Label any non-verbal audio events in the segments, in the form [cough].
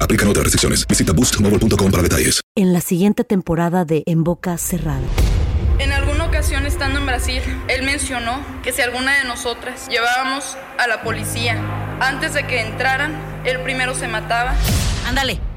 Aplican otras restricciones. Visita boostmobile.com para detalles. En la siguiente temporada de En Boca Cerrada. En alguna ocasión estando en Brasil, él mencionó que si alguna de nosotras llevábamos a la policía antes de que entraran, él primero se mataba. Ándale,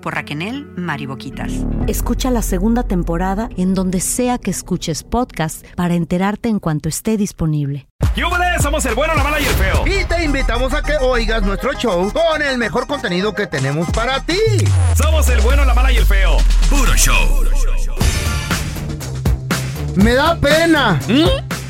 por Raquel Mariboquitas. Escucha la segunda temporada en donde sea que escuches podcast para enterarte en cuanto esté disponible. ¡Yúbales! Somos el bueno, la mala y el feo. Y te invitamos a que oigas nuestro show con el mejor contenido que tenemos para ti. Somos el bueno, la mala y el feo. Puro show. Me da pena.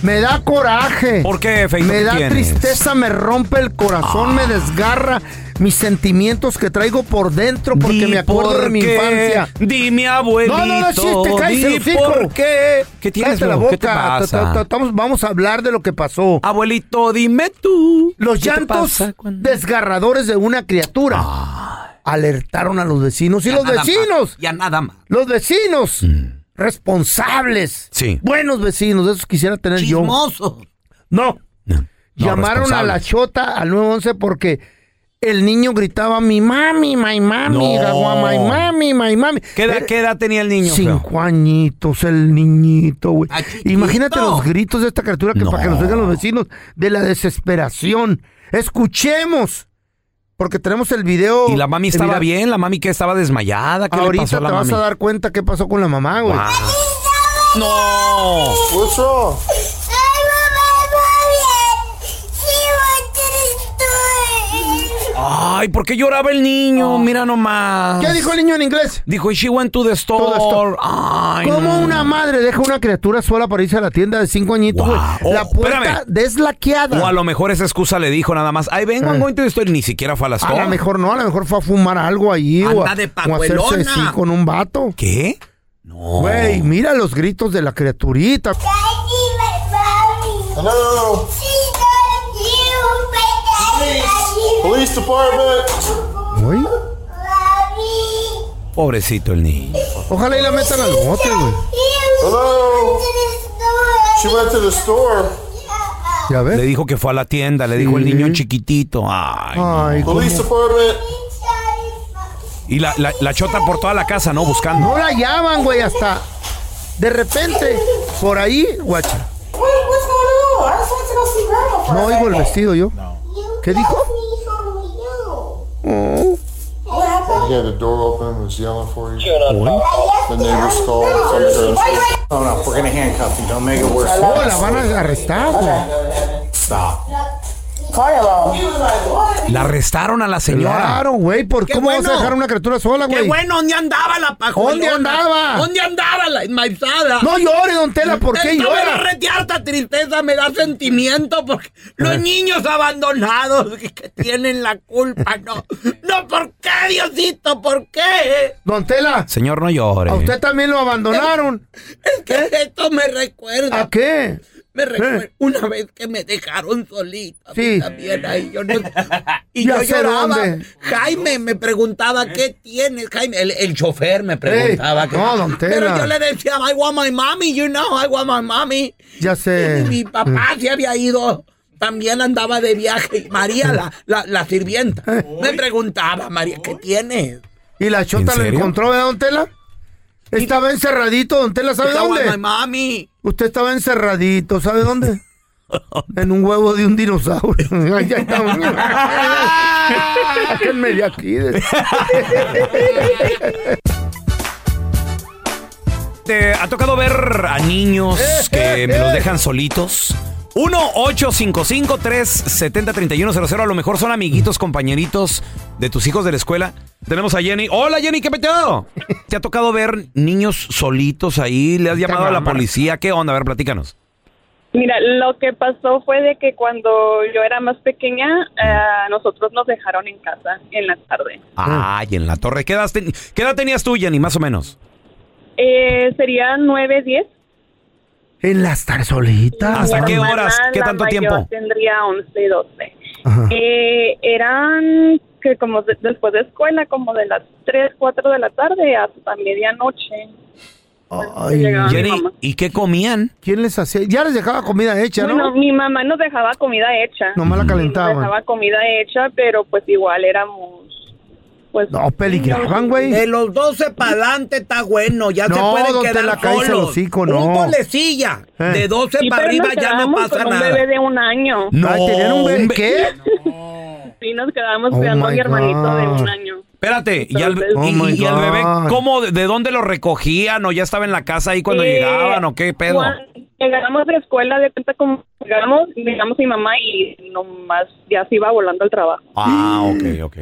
Me da coraje. ¿Por qué, feito? Me ¿Qué da tienes? tristeza, me rompe el corazón, me desgarra mis sentimientos que traigo por dentro porque Di me acuerdo por de mi infancia. Dime, abuelito. No, no, no, chiste, hocico. por qué. ¿Qué tienes, Cállate la boca. ¿Qué te pasa? Vamos, vamos a hablar de lo que pasó. Abuelito, dime tú. Los ¿qué te llantos desgarradores de una criatura alertaron a los vecinos. Y Ya los vecinos, más, Ya nada más. los vecinos, responsables, Sí. buenos vecinos, esos quisiera tener yo. Chismoso. No. No, Llamaron a la chota al 911 porque el niño gritaba mi mami, my mami, No. gagua, my mami, my mami. ¿Qué edad, qué edad tenía el niño? feo? Cinco añitos, el niñito, güey. Ah. Imagínate los gritos de esta criatura que No. para que nos oigan los vecinos de la desesperación. Escuchemos, porque tenemos el video. ¿Y la mami estaba bien? ¿La mami que estaba desmayada? ¿Qué le Ahorita pasó a te la vas mami? a dar cuenta qué pasó con la mamá, güey. Guau. ¡No! What's Ay, ¿por qué lloraba el niño? Mira nomás. ¿Qué dijo el niño en inglés? Dijo, she went to the store. To the store. Ay, ¿Cómo no. una madre deja una criatura sola para irse a la tienda de cinco añitos, güey? Wow. La Oh, puerta espérame. deslaqueada. O a lo mejor esa excusa le dijo nada más, ay, vengo, Eh. I'm going to the store", y ni siquiera fue a la A store. lo mejor no, a lo mejor fue a fumar algo ahí o a, Anda de o a hacerse así con un vato. ¿Qué? No. Güey, mira los gritos de la criaturita. Hello. Police department. Güey, Pobrecito el niño. ojalá y la metan al bote, güey. Hello. She went to the store. Ya Le ves. dijo que fue a la tienda, le dijo el niño chiquitito. Ay. Police department. Y la, la, la chota por toda la casa, ¿no? Buscando. No la llaman, güey, hasta de repente, por ahí, guacha. Wait, what's going on? I just went to go see grandma for No oigo el vestido yo. ¿Qué dijo? What happened? Yeah, the door open and was yelling for you. güey. The neighbors called. Somebody heard us. Oh no, we're gonna handcuff you. Don't make it worse. Oh, la van a arrestar, güey. Stop. La arrestaron a la señora. Claro, güey, ¿por Qué cómo vas a dejar una criatura sola, güey? Qué bueno, ¿dónde andaba la pajolona? ¿Dónde andaba? ¿Dónde andaba la enmaizada? No llore, don Tela, ¿por qué Esta me llora? da rete harta tristeza, me da sentimiento porque los Eh. niños abandonados que, que tienen la culpa, no. No, ¿por qué, Diosito? ¿Por qué? Don Tela, Señor, no llore. a usted también lo abandonaron. Es que esto me recuerda. ¿A qué? Me recuerda Eh. una vez que me dejaron solita. Sí. También ahí yo no- [laughs] y Ya yo lloraba. dónde. Jaime me preguntaba, ¿qué tienes, Jaime? El, el chofer me preguntaba. Ey, que- no, don Pero yo le decía, I want my mommy, you know, I want my mommy. Ya sé. Y mi papá se había ido. También andaba de viaje. María, la, la, la sirvienta, me preguntaba, María, ¿qué tienes? ¿Y la chota ¿En lo serio? encontró, ¿verdad, don Tela? Estaba encerradito, don Tela, ¿sabe I want my dónde? mommy. Usted estaba encerradito, ¿sabe dónde? [laughs] En un huevo de un dinosaurio. [laughs] Ya está. [laughs] Sáquenme de aquí. ¿Te ha tocado ver a niños que me los dejan solitos? 1-855-370-3100. A lo mejor son amiguitos, compañeritos de tus hijos de la escuela. Tenemos a Jenny. Hola, Jenny, ¿qué peteo? ¿Te ha tocado ver niños solitos ahí? ¿Le has llamado a la policía? ¿Qué onda? A ver, platícanos. Mira, lo que pasó fue de que cuando yo era más pequeña, eh, nosotros nos dejaron en casa en la tarde. Ay, en la torre. ¿Qué edad, ten- qué edad tenías tú, Jenny, más o menos? Eh, sería nueve, diez. En las estar solita. ¿Hasta qué horas? ¿Qué la tanto tiempo? Tendría once, doce. Ajá. Eh, eran que como de- después de escuela, como de las tres, cuatro de la tarde hasta medianoche. Ay, llegaba mi Jenny, mamá. ¿y qué comían? ¿Quién les hacía? Ya les dejaba comida hecha, ¿no? Bueno, mi mamá nos dejaba comida hecha. Nomás la Sí, calentaban. Nos dejaba comida hecha, pero pues igual éramos, pues... No, peligraban, güey. De los 12 para adelante está bueno, ya se No, pueden don quedar el hocico, no. Un golecilla. Eh. De 12 Sí, para arriba ya no pasa con nada. un bebé de un año. No, Ay, ¿tenían un bebé un be- qué? Sí, nos quedábamos Oh, cuidando a mi hermanito de un año. Espérate, ¿y al, y- Oh, y al bebé cómo, de dónde lo recogían o ya estaba en la casa ahí cuando Eh, llegaban o qué pedo? Llegamos de escuela, de cuenta como llegamos, llegamos mi mamá y nomás ya se iba volando al trabajo. Ah, ok, ok.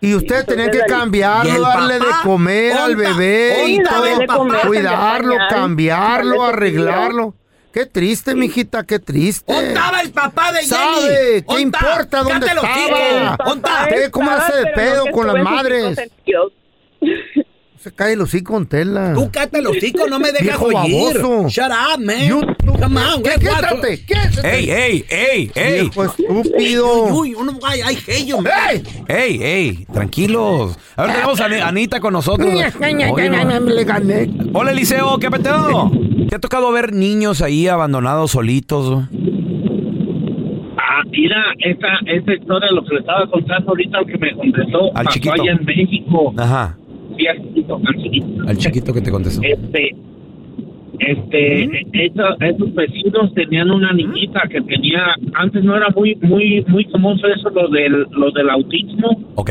Y ustedes tenían que cambiarlo, ¿y el darle de comer al bebé y todo. Cuidarlo, cambiarlo, arreglarlo. Qué triste, mijita, qué triste. ¿Dónde estaba el papá de Jenny? ¿Sabe? ¿Qué ¿Dónde está? importa dónde estaba? ¿Dónde? Usted, ¿cómo hace de pedo con las madres? Se cae el hocico con tela. Tú cállate los hijos, no me dejas Viejo oír. baboso. Shut up, man. You- Come on, ¿Qué? Quédate, quédate. ¡Ey, ey, ey, ey! Viejo estúpido. Uy, uno, ay, ay, hey, yo. ¡Ey! ¡Ey, ey! Tranquilos. A ver, tenemos a Ani- Anita con nosotros. Hola, Eliseo, ¿qué peteo? ¿Te ha tocado ver niños ahí abandonados, solitos? Ah, mira, esta, esta historia, lo que le estaba contando ahorita, que me contestó, Al pasó chiquito. allá en México. Ajá, Sí, al chiquito, al chiquito. al chiquito que te contestó. Este, este, esa- esos vecinos tenían una niñita que tenía, antes no era muy, muy, muy famoso eso, lo del, lo del autismo, Ok.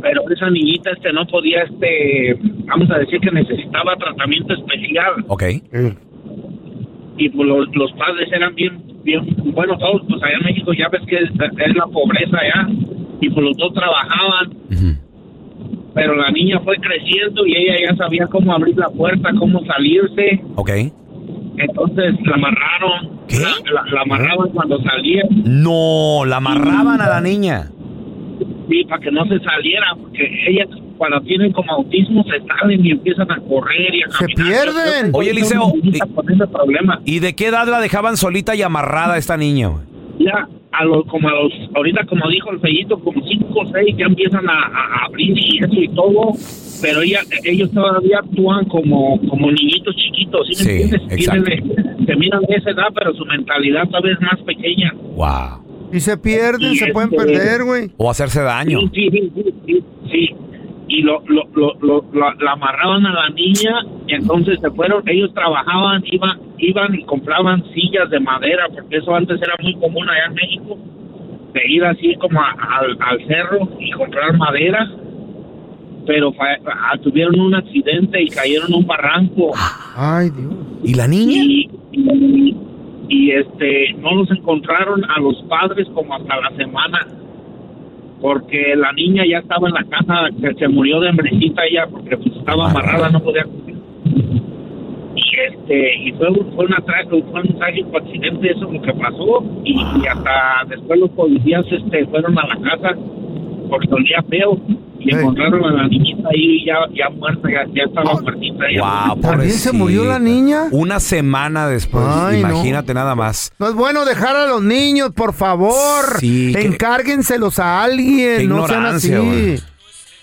pero esa niñita, este, no podía, este, vamos a decir que necesitaba tratamiento especial. Ok. y pues los, los padres eran bien, bien, bueno, todos, pues allá en México ya ves que es, es la pobreza allá, y pues los dos trabajaban, pero la niña fue creciendo y ella ya sabía cómo abrir la puerta, cómo salirse, Ok. entonces la amarraron, La, la- la amarraban cuando salía, No, la amarraban a la niña. sí, para que no se saliera, porque ellas cuando tienen como autismo se salen y empiezan a correr y a Se caminar. pierden. Oye, Eliseo, problema. ¿y de qué edad la dejaban solita y amarrada a esta niña? güey? ya a los como a los ahorita como dijo el fellito como cinco o seis ya empiezan a, abrir y eso y todo pero ella ellos todavía actúan como como niñitos chiquitos ¿sí, me Sí, entiendes? Tienen- se miran de esa edad pero su mentalidad todavía es más pequeña Wow. Y se pierden, Y se pueden este- perder, güey. O hacerse daño. Sí, sí, sí, sí. Y lo, lo, lo, lo- la, amarraban a la niña y entonces se fueron, ellos trabajaban, iban, iban y compraban sillas de madera, porque eso antes era muy común allá en México, de ir así como a- al, al cerro y comprar madera, pero fa- ah, tuvieron un accidente y cayeron en un barranco. Ay, Dios. ¿Y la niña? Y, y- y este no los encontraron a los padres como hasta la semana porque la niña ya estaba en la casa que se murió de hambrecita ella porque pues, estaba amarrada no podía comer. y este y fue, fue una fue un trágico accidente eso lo que pasó y, y hasta después los policías este fueron a la casa porque olía feo y encontraron a la niñita ahí ya ya muerta ya, ya estaba muertita ella. Wow, ¿También se murió la niña? Una semana después, Ay, no. imagínate nada más. No es bueno dejar a los niños, por favor. Sí, qué- Encárguenselos a alguien, qué no sean así. ignorancia, güey.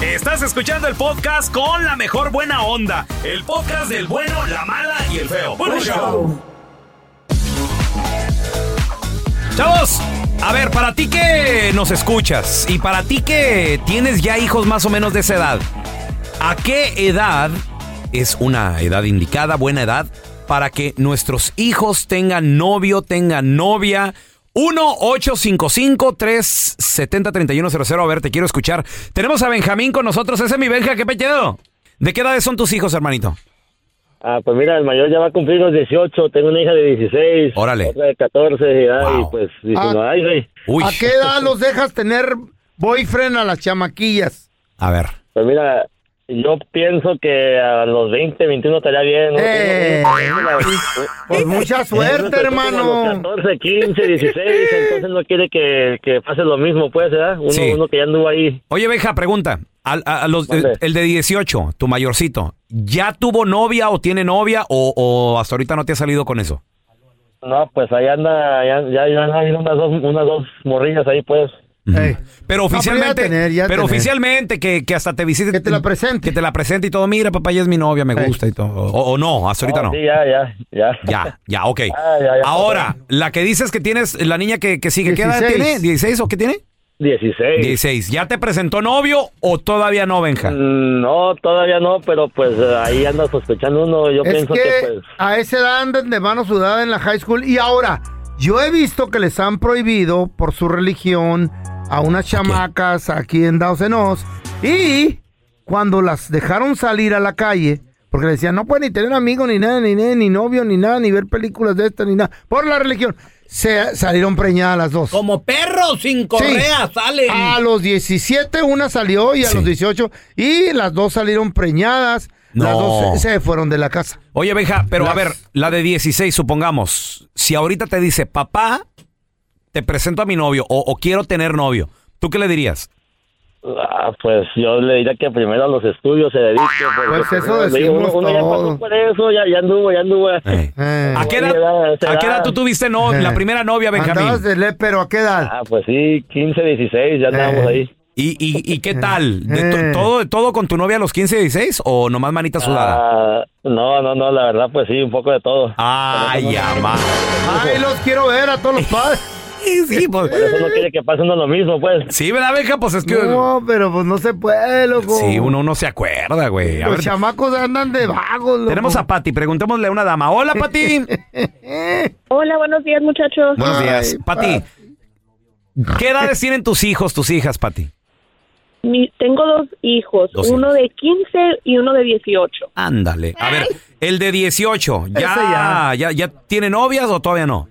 Estás escuchando el podcast con la mejor buena onda. El podcast del bueno, la mala y el feo. Bueno, show. Chavos, a ver, para ti que nos escuchas y para ti que tienes ya hijos más o menos de esa edad, ¿a qué edad es una edad indicada, buena edad, para que nuestros hijos tengan novio, tengan novia? 1-855-370-3100. A ver, te quiero escuchar. Tenemos a Benjamín con nosotros. Ese es mi Benja, ¿qué pedo? ¿De qué edades son tus hijos, hermanito? Ah, pues mira, el mayor ya va a cumplir los 18, tengo una hija de 16, Órale. otra de 14, y, ay, pues diciendo, Ah. ay, güey. ¿A qué edad los dejas tener boyfriend a las chamaquillas? A ver. Pues mira, yo pienso que a los 20, 21 estaría bien. ¿no? Eh, pues mucha suerte, hermano. A los 14, 15, 16, entonces no quiere que, que pase lo mismo, pues, ¿verdad? Uno, Sí. uno que ya anduvo ahí. Oye, Benja, pregunta. Al- a- a los- el, el de 18, tu mayorcito, ¿ya tuvo novia o tiene novia o, o hasta ahorita no te ha salido con eso? No, pues ahí anda, ya, ya, ya han habido unas dos, unas dos morrillas ahí, pues. Pero No, oficialmente, pero ya tener, ya pero tener. oficialmente que, que hasta te visite. Que te la presente. Que te la presente y todo. Mira, papá, ella es mi novia, me gusta y todo. O, o no, hasta ahorita No, no. Sí, ya, ya, ya. Ya, ya, ok. [laughs] Ah, ya, ya. Ahora, la que dices que tienes, la niña que, que sigue, ¿qué edad 16. tiene? ¿16 o qué tiene? 16. 16. ¿Ya te presentó novio o todavía no, Benja? Mm, No, todavía no, pero pues ahí anda sospechando uno. Yo es pienso que, que, pues. a esa edad andan de mano sudada en la high school. Y ahora, yo he visto que les han prohibido por su religión a unas chamacas aquí en Dawson Oz. Y cuando las dejaron salir a la calle, porque le decían, no pueden ni tener amigos, ni nada, ni, nada, ni novio, ni nada, ni ver películas de estas, ni nada, por la religión. Se salieron preñadas las dos. Como perros sin correa salen. A los 17 una salió y a los 18 y las dos salieron preñadas. Las No. dos se, se fueron de la casa. Oye, Benja, pero a Las- ver, la de 16, supongamos, si ahorita te dice, papá, te presento a mi novio o, o quiero tener novio, ¿tú qué le dirías? Ah, pues yo le diría que primero a los estudios se dedique. porque, Pues eso decimos uno, uno ya pasó por eso, ya, ya anduvo, ya anduvo. ¿A qué edad, a qué edad tú tuviste no, la primera novia, Benjamín? Andabas de le, pero ¿a qué edad? Ah, pues sí, 15, 16, ya andábamos ahí. ¿Y, y, y qué tal? ¿De to- Eh. todo, ¿Todo con tu novia a los 15, 16 o nomás manita sudada? Ah, no, no, no, la verdad, pues sí, un poco de todo. Ay, ama. Ay, los quiero ver a todos los padres. Sí, pues. Por eso no quiere que pase uno lo mismo, pues. Sí, ¿verdad, Benja? Pues es que. No, pero pues no se puede, loco. Sí, uno no se acuerda, güey. A Los ver, chamacos andan de vagos, loco. tenemos a Pati. Preguntémosle a una dama. Hola, Pati. [laughs] Hola, buenos días, muchachos. Buenos días. Pati, ¿qué edades tienen tus hijos, tus hijas, Pati? Mi- tengo dos hijos, Dos uno de 15 y uno de 18. Ándale. A ver, el de 18, ¿ya, ya. ya. ya, tiene novias o todavía no?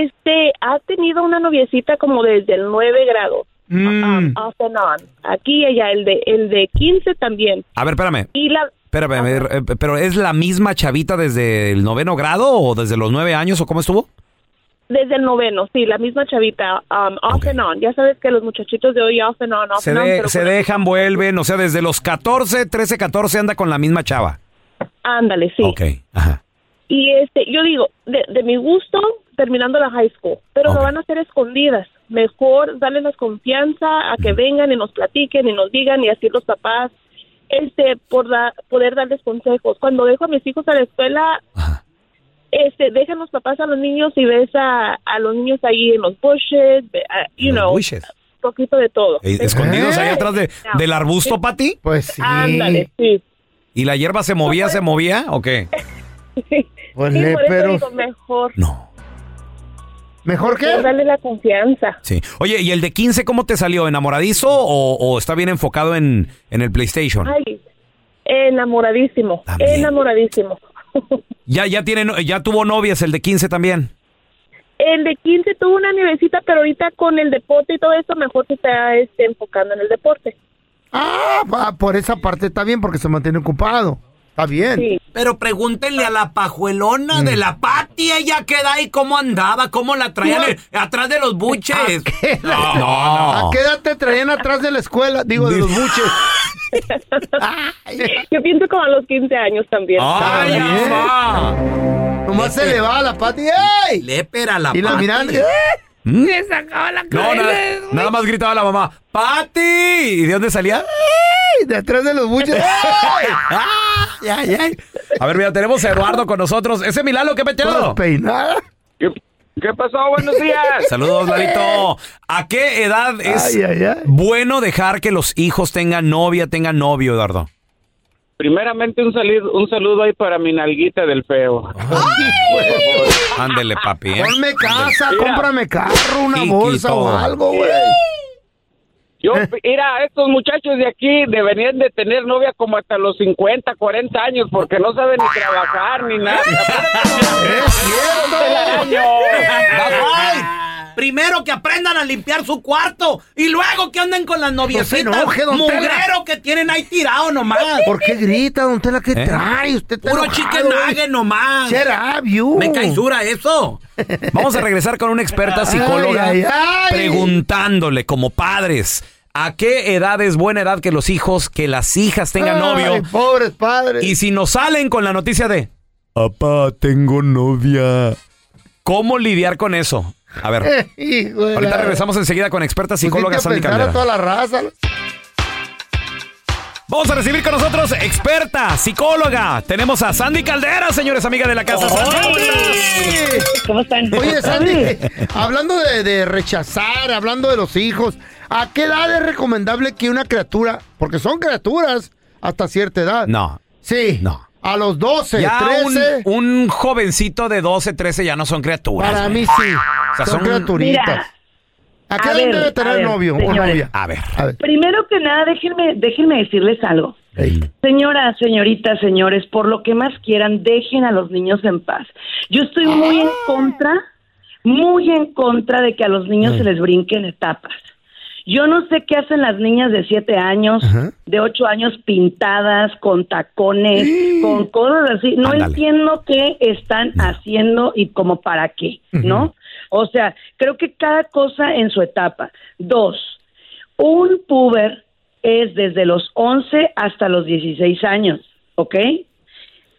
Este, ha tenido una noviecita como desde el 9 grado. Mm. um, off and on. Aquí ella, el de, el de 15 también. A ver, espérame. Y la, Espérame, eh, pero ¿es la misma chavita desde el noveno grado o desde los nueve años o cómo estuvo? desde el noveno, sí, la misma chavita, um, off and on. Ya sabes que los muchachitos de hoy off and on, off Se, and on, de- pero se dejan, vuelven, o sea, desde los 14, 13, 14 anda con la misma chava. ándale, sí. Ok, ajá. Y este, yo digo, de, de mi gusto, terminando la high school, pero lo van a hacer escondidas. Mejor darles confianza a que vengan y nos platiquen y nos digan y así los papás, este, por da- poder darles consejos. Cuando dejo a mis hijos a la escuela, este, dejan los papás a los niños y ves a, a los niños ahí en los bushes, a- you los know, bushes. un poquito de todo. Eh, ¿Escondidos ahí atrás de, del arbusto, Pati? Pues sí. Ándale, sí. ¿Y la hierba se movía, se movía o qué? [laughs] Pues Sí, le- por eso pero- digo, mejor. ¿Mejor qué? Darle la confianza. Sí. Oye, ¿y el de 15 cómo te salió? ¿Enamoradizo o, o está bien enfocado en, en el PlayStation? Ay, enamoradísimo, enamoradísimo. [laughs] Ya, ya tiene, no- ya tuvo novias el de 15 también. El de 15 tuvo una nievecita, pero ahorita con el deporte y todo eso, mejor se está este, enfocando en el deporte. Ah, por esa parte está bien porque se mantiene ocupado. Está bien. Pero pregúntenle a la pajuelona Mm. de la Pati, ella queda ahí, cómo andaba, cómo la traían eh, atrás de los buches. ¿A qué edad te traían atrás de la escuela? Digo, de los buches. [laughs] Yo pienso como a los 15 años también. Ay. Nomás se le va a la pati. ¡Ey! Lépera la Y la Pati. miran. ¿Mm? Se sacaba la No, nada, nada más gritaba la mamá, ¡Pati! ¿Y de dónde salía? ¡Ey! De atrás de los buches. [laughs] Ay, ay, ay. A ver, mira, tenemos a Eduardo con nosotros. Ese Milalo, ¿qué metido? Peinada. ¿Qué pasó? Buenos días. Saludos, Lalito. ¿A qué edad es Ay, ay, ay. bueno dejar que los hijos tengan novia, tengan novio, Eduardo? Primeramente un saludo, un saludo ahí para mi nalguita del feo. Ándele, papi. ¿eh? Ponme casa, Mira. cómprame carro, una Chiquito. bolsa o algo, güey. Yo, mira, estos muchachos de aquí deberían de tener novia como hasta los 50, 40 años porque no saben ni trabajar ni nada. [laughs] Ay, [laughs] [laughs] Primero que aprendan a limpiar su cuarto y luego que anden con las noviecitas. No se enoje, don Tela. que tienen ahí tirado nomás. ¿Por qué grita, don Tela? ¿Qué ¿Eh? trae? Usted está Puro enojado, chicken nugget nomás. Up, you. Me caisura eso. Vamos a regresar con una experta [laughs] psicóloga Ay, ay, ay. preguntándole como padres. ¿A qué edad es buena edad que los hijos, que las hijas tengan novio? pobres padres. Y si nos salen con la noticia de, papá, tengo novia. ¿Cómo lidiar con eso? A ver, [laughs] de ahorita regresamos enseguida con experta Pusiste psicóloga Sandy Caldera. toda la raza. Vamos a recibir con nosotros experta, psicóloga. Tenemos a Sandy Caldera, señores, amiga de la casa. Sandy. ¿Cómo están? Oye, Sandy, hablando de, de rechazar, hablando de los hijos, ¿a qué edad es recomendable que una criatura, porque son criaturas hasta cierta edad? No. Sí. No. A los 12, Ya un, 13. un jovencito de 12, 13 ya no son criaturas. Para güey. mí sí. O sea, son, son- criaturitas. Mira, ¿A qué a edad ver, debe a tener ver, novio o señores. novia? A ver. A ver. Primero que nada, déjenme, déjenme decirles algo. Señoras, señoritas, señores, por lo que más quieran, dejen a los niños en paz. Yo estoy muy en contra, muy en contra de que a los niños se les brinquen etapas. Yo no sé qué hacen las niñas de siete años, de ocho años pintadas, con tacones, con cosas así. No Ándale. entiendo qué están haciendo y como para qué, ¿no? O sea, creo que cada cosa en su etapa. Dos, un puber es desde los 11 hasta los 16 años, ¿ok?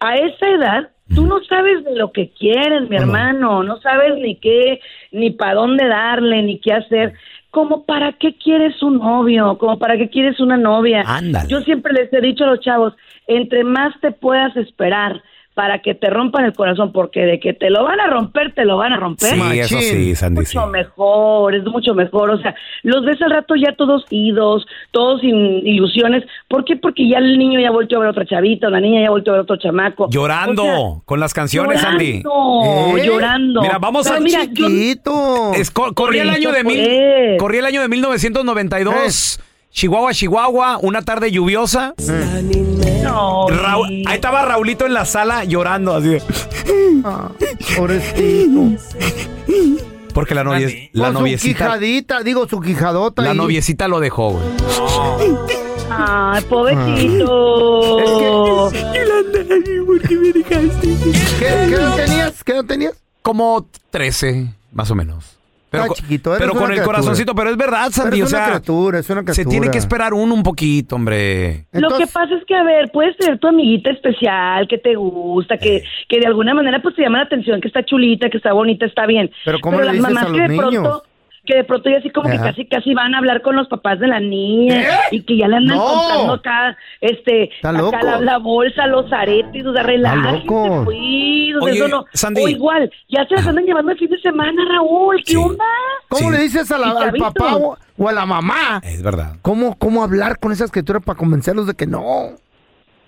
A esa edad, tú no sabes de lo que quieres, mi hermano, no sabes ni qué, ni para dónde darle, ni qué hacer. Como para qué quieres un novio, como para qué quieres una novia. Ándale. Yo siempre les he dicho a los chavos, entre más te puedas esperar para que te rompan el corazón, porque de que te lo van a romper, te lo van a romper. Sí, eso sí, Sandy, sí. mucho mejor, es mucho mejor. O sea, los ves al rato ya todos idos, todos sin ilusiones. ¿Por qué? Porque ya el niño ya volvió a ver a otra chavita, la niña ya volvió a ver a otro chamaco. Llorando O sea, con las canciones, Sandy. llorando, ¿Eh? llorando. Mira, vamos Pero a mira, yo- Es- co- corría el año de mil, corría el año de 1992. Chihuahua, Chihuahua, una tarde lluviosa. No, Raúl- ahí estaba Raulito en la sala llorando así. de- Pobrecito. Porque la novia, la Con su noviecita, quijadita, digo, su quijadota. la ahí. noviecita lo dejó, güey. Ay, pobrecito. ¿Qué, qué edad tenías? ¿Qué edad tenías? Como 13, más o menos. Pero, chiquito, pero con el criatura. corazoncito, pero es verdad, Sandy. Pero es o una sea, criatura, es una se criatura. tiene que esperar uno un poquito, hombre. Lo que pasa es que, a ver, puedes tener tu amiguita especial que te gusta, que, que de alguna manera pues te llama la atención, que está chulita, que está bonita, está bien. Pero ¿cómo le las dices mamás a que los de pronto? Que de pronto ya así como que casi casi van a hablar con los papás de la niña ¿Eh? y que ya le andan No. contando acá, este, acá la, la bolsa, los aretes, o sea, relájense, pues, sea, Oye, eso no. Sandy. O igual, ya se las andan llevando el fin de semana, Raúl, ¿qué onda? ¿Cómo Sí. le dices a la- Y al papá o, o a la mamá? Es verdad. ¿Cómo, ¿Cómo hablar con esas criaturas para convencerlos de que no?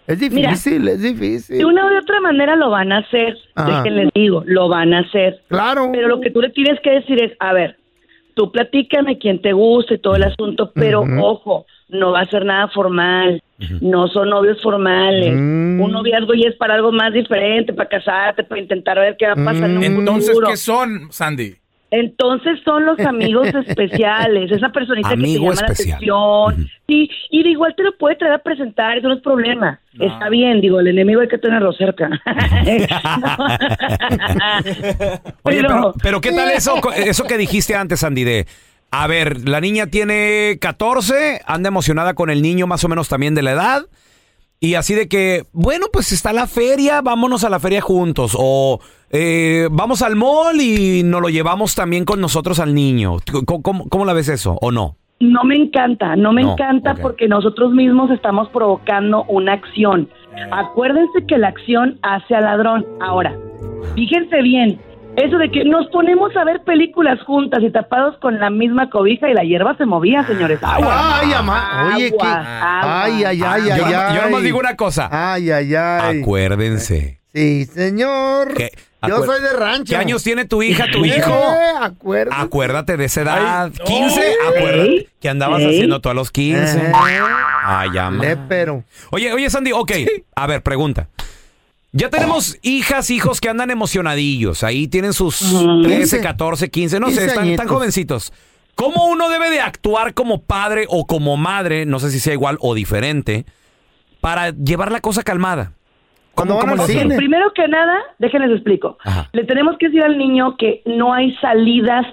Es Mira, difícil, es difícil. De una u de otra manera lo van a hacer. Ajá. Déjenles digo, lo van a hacer. Claro. Pero lo que tú le tienes que decir es, a ver, tú platícame quién te gusta y todo el asunto, pero ojo, no va a ser nada formal. No son novios formales. Mm. Un noviazgo ya es para algo más diferente, para casarte, para intentar ver qué va a pasar en un Entonces, futuro. ¿qué son, Sandy? Entonces son los amigos [laughs] especiales, esa personita Amigo que te llama especial. la atención. Sí, y de igual te lo puede traer a presentar, eso no es problema. Está bien, digo, el enemigo hay que tenerlo cerca. [laughs] [laughs] Oye, Pero- pero, pero ¿qué tal eso, eso que dijiste antes, Sandy? De, a ver, la niña tiene 14, anda emocionada con el niño más o menos también de la edad. Y así de que, bueno, pues está la feria, vámonos a la feria juntos. O eh, vamos al mall y nos lo llevamos también con nosotros al niño. ¿Cómo, cómo- cómo la ves eso? ¿O no? No me encanta, no me No, encanta porque nosotros mismos estamos provocando una acción. Acuérdense que la acción hace al ladrón. Ahora, fíjense bien, eso de que nos ponemos a ver películas juntas y tapados con la misma cobija y la hierba se movía, señores. Agua. Ay, ama. Oye, Agua, qué. agua. Ay, ay, ay, yo, ay, yo ay. nomás digo una cosa. Ay, ay, ay. Acuérdense. Sí, señor. que- Yo soy de rancho. ¿Qué años tiene tu hija, tu hijo? Eh, acuérdate. Acuérdate de esa edad. Ay, 15, no. acuérdate. Ey, Que andabas haciendo tú a los 15. Eh. Ay, ya, ma. Lépero. Oye, oye, Sandy, ok. A ver, pregunta. Ya tenemos hijas, hijos que andan emocionadillos. Ahí tienen sus 13, 14, 15, no sé, 15 están, están añitos. jovencitos. ¿Cómo uno debe de actuar como padre o como madre, no sé si sea igual o diferente, para llevar la cosa calmada? Cuando van al Ok, cine. Primero que nada, déjenles explico. Le tenemos que decir al niño que no hay salidas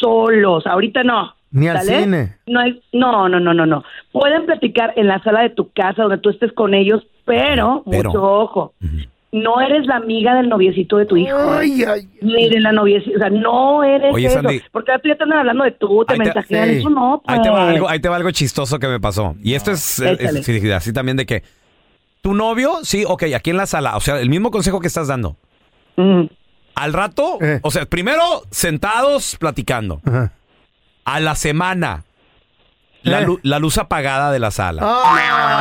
solos. Ahorita no. Ni al ¿sale? cine. No, hay, no, no, no, no, no. Pueden platicar en la sala de tu casa donde tú estés con ellos, pero, Pero. mucho ojo. No eres la amiga del noviecito de tu hijo. Ay, ay. Ni de la noviecita. O sea, no eres Oye, eso. Sandy. Porque ahora tú ya te andan hablando de tú, te te- mensajean. sí. Eso no, pues. Ahí te, va algo, ahí te va algo chistoso que me pasó. Y esto es, Échale. es- sí, así también de que tu novio, sí, ok, aquí en la sala, o sea, el mismo consejo que estás dando. Mm. Al rato, Eh. o sea, primero sentados platicando. Ajá. A la semana, la, Eh. lu- la luz apagada de la sala.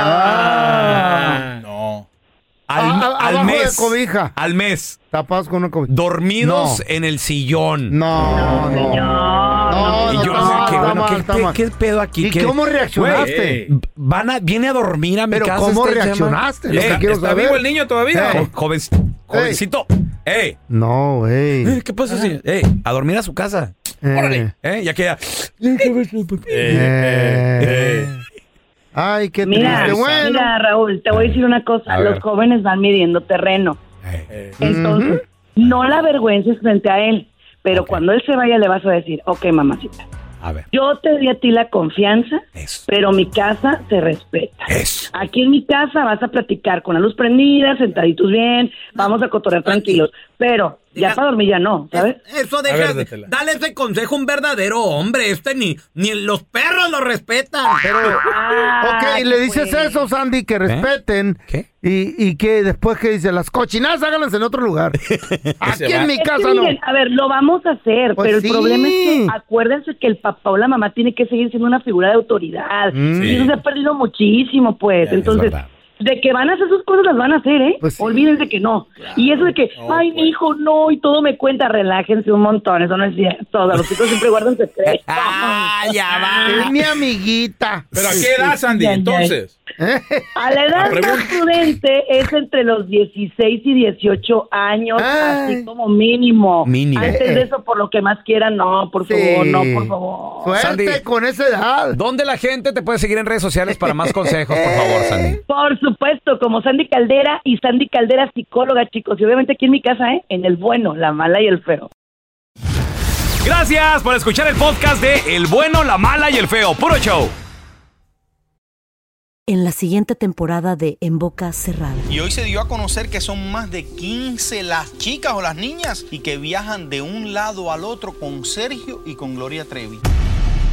Ah. No. Al, Ah, al abajo de mes. cobija. Al mes. Tapados con una cobija. Dormidos No. en el sillón. No, no. No, Y no, yo que, bueno, ¿qué, pedo aquí? ¿Y ¿Qué- cómo reaccionaste? Van a, viene a dormir a mi Pero casa. ¿cómo este reaccionaste? Lo que Eh, quiero ¿Está saber. vivo el niño todavía? Eh. joven- jovencito. ¡Ey! No, güey. Eh, ¿Qué pasa? así? ¡Ey! A dormir a su casa. Eh, ¿Eh? Ya que ya. eh. Ay, qué Mira, triste. Bueno. mira, Raúl, te voy a decir una cosa. Los jóvenes van midiendo terreno. Entonces, no la avergüences frente a él. Pero cuando él se vaya, le vas a decir, ok, mamacita, A ver. yo te di a ti la confianza, pero mi casa se respeta. Aquí en mi casa vas a platicar con la luz prendida, sentaditos bien, vamos a cotorrear tranquilos. Pero Ya para dormir ya no, ¿sabes? Eso deja, dale ese consejo a un verdadero hombre, este ni, ni los perros lo respetan. Pero, ok, y le dices eso, Sandy, que respeten. Y, y que después que dice, las cochinadas háganlas en otro lugar. [laughs] Aquí en mi Es que casa no. A ver, lo vamos a hacer, Pues pero el problema es que acuérdense que el papá o la mamá tiene que seguir siendo una figura de autoridad. Mm. Y eso se ha perdido muchísimo, pues. Ya, Entonces. De que van a hacer sus cosas, las van a hacer, ¿eh? Olvídense que no. Y eso de que, ay, mi hijo, no, y todo me cuenta, relájense un montón. Eso no es cierto. Los chicos siempre guardan secretos. [laughs] ah, ya va. Es mi amiguita. ¿Pero a qué edad, Sandy, Ya, ya. entonces? A la edad más prudente es entre los 16 y 18 años, así como mínimo. Mínimo. Antes de eso, por lo que más quieran, no, por favor, no, por favor. Sandy, con esa edad. ¿Dónde la gente te puede seguir en redes sociales para más consejos, por favor, Sandy? Por supuesto, como Sandy Caldera y Sandy Caldera psicóloga, chicos. Y obviamente aquí en mi casa, ¿eh? En el bueno, la mala y el feo. Gracias por escuchar el podcast de El bueno, la mala y el feo. Puro show. En la siguiente temporada de En Boca Cerrada. Y hoy se dio a conocer que son más de 15 las chicas o las niñas y que viajan de un lado al otro con Sergio y con Gloria Trevi.